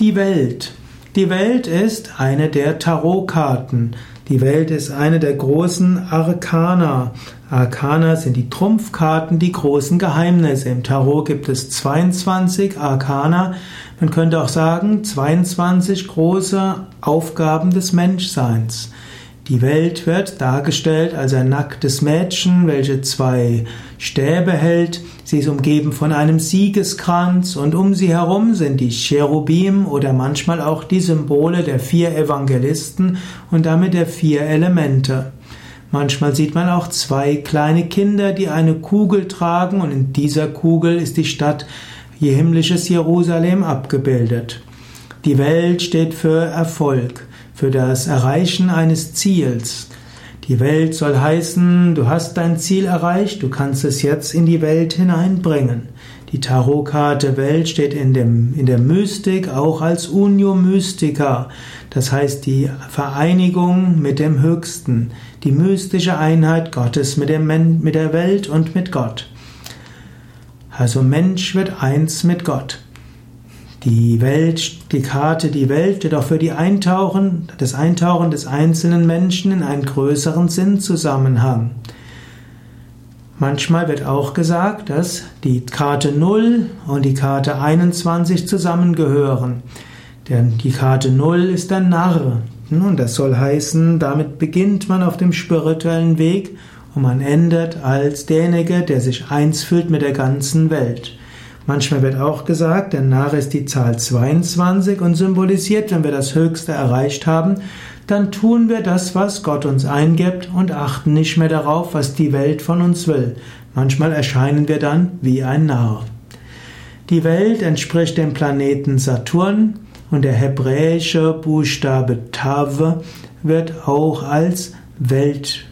Die Welt. Die Welt ist eine der Tarotkarten. Die Welt ist eine der großen Arkana. Arkana sind die Trumpfkarten, die großen Geheimnisse. Im Tarot gibt es 22 Arkana. Man könnte auch sagen 22 große Aufgaben des Menschseins. Die Welt wird dargestellt als ein nacktes Mädchen, welche zwei Stäbe hält. Sie ist umgeben von einem Siegeskranz und um sie herum sind die Cherubim oder manchmal auch die Symbole der vier Evangelisten und damit der vier Elemente. Manchmal sieht man auch zwei kleine Kinder, die eine Kugel tragen und in dieser Kugel ist die Stadt ihr himmlisches Jerusalem abgebildet. Die Welt steht für Erfolg für das Erreichen eines Ziels. Die Welt soll heißen, du hast dein Ziel erreicht, du kannst es jetzt in die Welt hineinbringen. Die Tarotkarte Welt steht in, dem, in der Mystik auch als Unio Mystica, das heißt die Vereinigung mit dem Höchsten, die mystische Einheit Gottes mit, dem, mit der Welt und mit Gott. Also Mensch wird eins mit Gott. Die Welt, die Karte, die Welt steht auch für die Eintauchen, das Eintauchen des einzelnen Menschen in einen größeren Sinnzusammenhang. Manchmal wird auch gesagt, dass die Karte 0 und die Karte 21 zusammengehören. Denn die Karte 0 ist der Narr. Und das soll heißen, damit beginnt man auf dem spirituellen Weg und man endet als derjenige, der sich eins fühlt mit der ganzen Welt. Manchmal wird auch gesagt, der Narr ist die Zahl 22 und symbolisiert, wenn wir das Höchste erreicht haben, dann tun wir das, was Gott uns eingibt und achten nicht mehr darauf, was die Welt von uns will. Manchmal erscheinen wir dann wie ein Narr. Die Welt entspricht dem Planeten Saturn und der hebräische Buchstabe Tav wird auch als Welt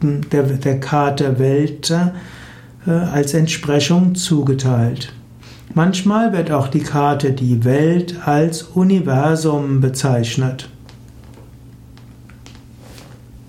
der, der Karte Welt äh, als Entsprechung zugeteilt. Manchmal wird auch die Karte die Welt als Universum bezeichnet.